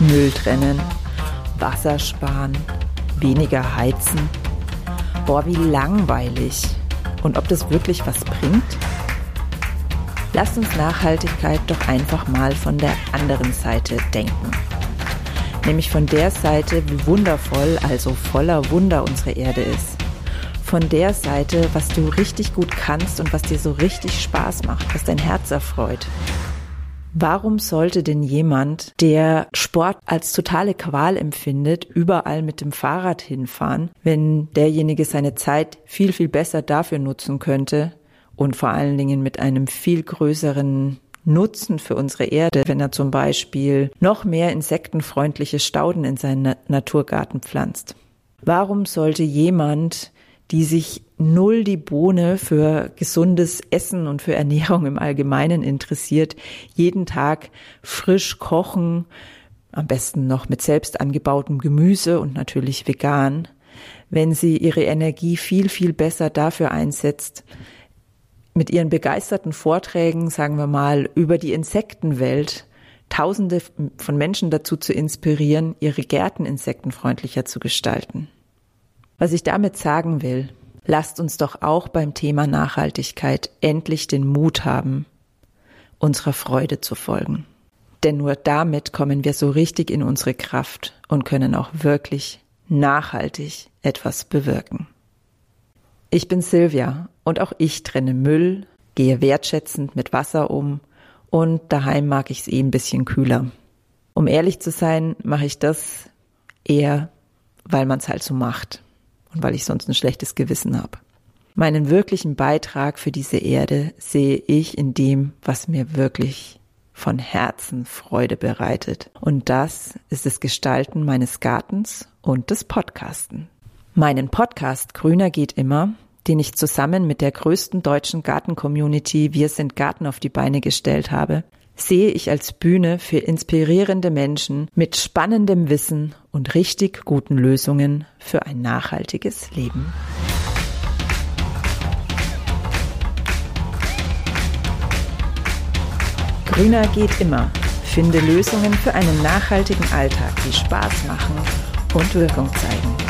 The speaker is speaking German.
Müll trennen, Wasser sparen, weniger heizen. Boah, wie langweilig. Und ob das wirklich was bringt? Lasst uns Nachhaltigkeit doch einfach mal von der anderen Seite denken. Nämlich von der Seite, wie wundervoll, also voller Wunder unsere Erde ist. Von der Seite, was du richtig gut kannst und was dir so richtig Spaß macht, was dein Herz erfreut. Warum sollte denn jemand, der Sport als totale Qual empfindet, überall mit dem Fahrrad hinfahren, wenn derjenige seine Zeit viel, viel besser dafür nutzen könnte und vor allen Dingen mit einem viel größeren Nutzen für unsere Erde, wenn er zum Beispiel noch mehr insektenfreundliche Stauden in seinen Naturgarten pflanzt? Warum sollte jemand die sich null die Bohne für gesundes Essen und für Ernährung im Allgemeinen interessiert, jeden Tag frisch kochen, am besten noch mit selbst angebautem Gemüse und natürlich vegan, wenn sie ihre Energie viel, viel besser dafür einsetzt, mit ihren begeisterten Vorträgen, sagen wir mal, über die Insektenwelt Tausende von Menschen dazu zu inspirieren, ihre Gärten insektenfreundlicher zu gestalten. Was ich damit sagen will, lasst uns doch auch beim Thema Nachhaltigkeit endlich den Mut haben, unserer Freude zu folgen. Denn nur damit kommen wir so richtig in unsere Kraft und können auch wirklich nachhaltig etwas bewirken. Ich bin Silvia und auch ich trenne Müll, gehe wertschätzend mit Wasser um und daheim mag ich es eh ein bisschen kühler. Um ehrlich zu sein, mache ich das eher, weil man es halt so macht und weil ich sonst ein schlechtes Gewissen habe. Meinen wirklichen Beitrag für diese Erde sehe ich in dem, was mir wirklich von Herzen Freude bereitet. Und das ist das Gestalten meines Gartens und des Podcasten. Meinen Podcast Grüner geht immer, den ich zusammen mit der größten deutschen Garten-Community Wir sind Garten auf die Beine gestellt habe, sehe ich als Bühne für inspirierende Menschen mit spannendem Wissen und richtig guten Lösungen für ein nachhaltiges Leben. Grüner geht immer. Finde Lösungen für einen nachhaltigen Alltag, die Spaß machen und Wirkung zeigen.